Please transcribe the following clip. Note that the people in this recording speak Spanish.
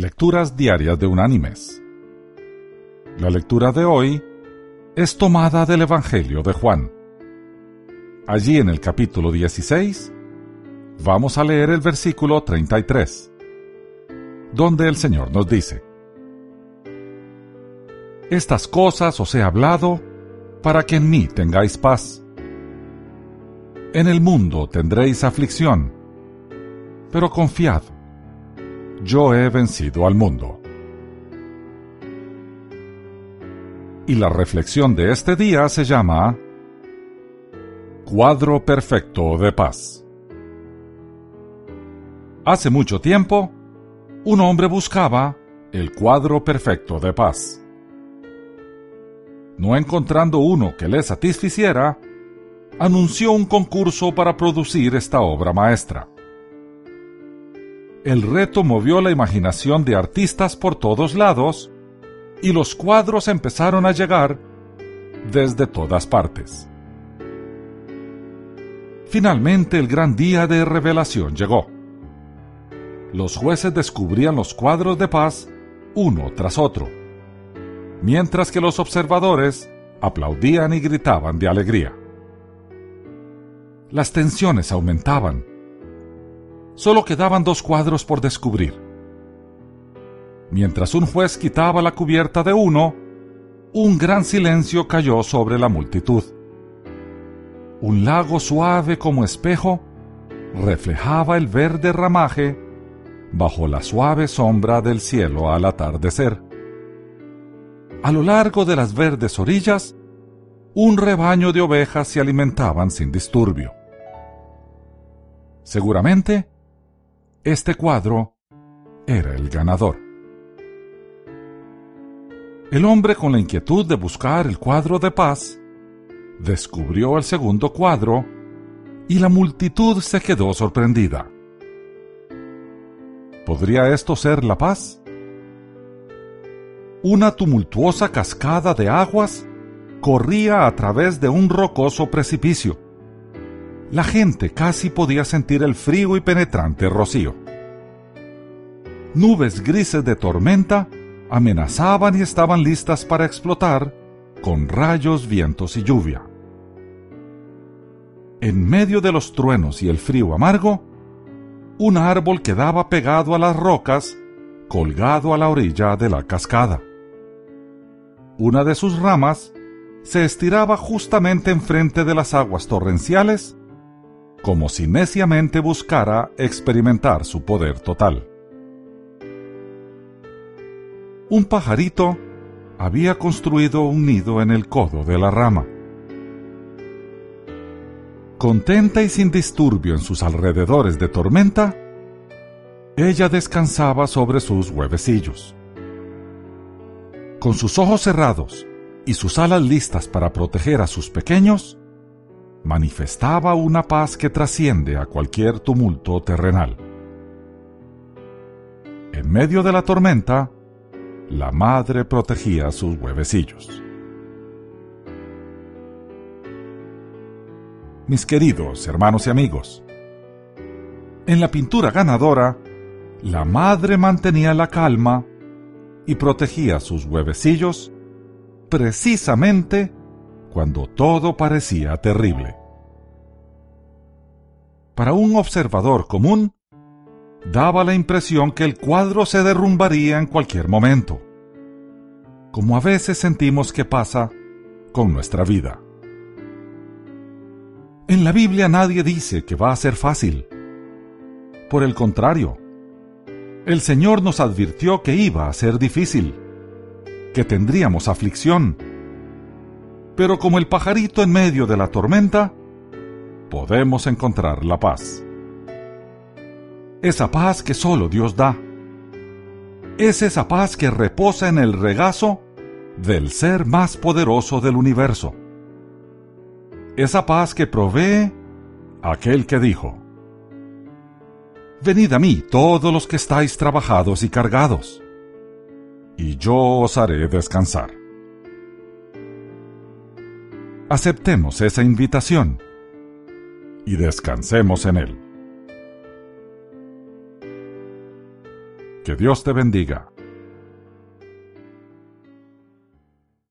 Lecturas Diarias de Unánimes. La lectura de hoy es tomada del Evangelio de Juan. Allí en el capítulo 16 vamos a leer el versículo 33, donde el Señor nos dice, Estas cosas os he hablado para que en mí tengáis paz. En el mundo tendréis aflicción, pero confiad yo he vencido al mundo. Y la reflexión de este día se llama Cuadro Perfecto de Paz. Hace mucho tiempo, un hombre buscaba el cuadro perfecto de paz. No encontrando uno que le satisficiera, anunció un concurso para producir esta obra maestra el reto movió la imaginación de artistas por todos lados y los cuadros empezaron a llegar desde todas partes. Finalmente el gran día de revelación llegó. Los jueces descubrían los cuadros de paz uno tras otro, mientras que los observadores aplaudían y gritaban de alegría. Las tensiones aumentaban solo quedaban dos cuadros por descubrir. Mientras un juez quitaba la cubierta de uno, un gran silencio cayó sobre la multitud. Un lago suave como espejo reflejaba el verde ramaje bajo la suave sombra del cielo al atardecer. A lo largo de las verdes orillas, un rebaño de ovejas se alimentaban sin disturbio. Seguramente, este cuadro era el ganador. El hombre con la inquietud de buscar el cuadro de paz descubrió el segundo cuadro y la multitud se quedó sorprendida. ¿Podría esto ser la paz? Una tumultuosa cascada de aguas corría a través de un rocoso precipicio la gente casi podía sentir el frío y penetrante rocío. Nubes grises de tormenta amenazaban y estaban listas para explotar con rayos, vientos y lluvia. En medio de los truenos y el frío amargo, un árbol quedaba pegado a las rocas, colgado a la orilla de la cascada. Una de sus ramas se estiraba justamente enfrente de las aguas torrenciales como si neciamente buscara experimentar su poder total. Un pajarito había construido un nido en el codo de la rama. Contenta y sin disturbio en sus alrededores de tormenta, ella descansaba sobre sus huevecillos. Con sus ojos cerrados y sus alas listas para proteger a sus pequeños, manifestaba una paz que trasciende a cualquier tumulto terrenal. En medio de la tormenta, la madre protegía sus huevecillos. Mis queridos hermanos y amigos, en la pintura ganadora, la madre mantenía la calma y protegía sus huevecillos precisamente cuando todo parecía terrible. Para un observador común, daba la impresión que el cuadro se derrumbaría en cualquier momento, como a veces sentimos que pasa con nuestra vida. En la Biblia nadie dice que va a ser fácil. Por el contrario, el Señor nos advirtió que iba a ser difícil, que tendríamos aflicción, pero como el pajarito en medio de la tormenta, podemos encontrar la paz. Esa paz que solo Dios da. Es esa paz que reposa en el regazo del ser más poderoso del universo. Esa paz que provee aquel que dijo, Venid a mí todos los que estáis trabajados y cargados, y yo os haré descansar aceptemos esa invitación y descansemos en Él. Que Dios te bendiga.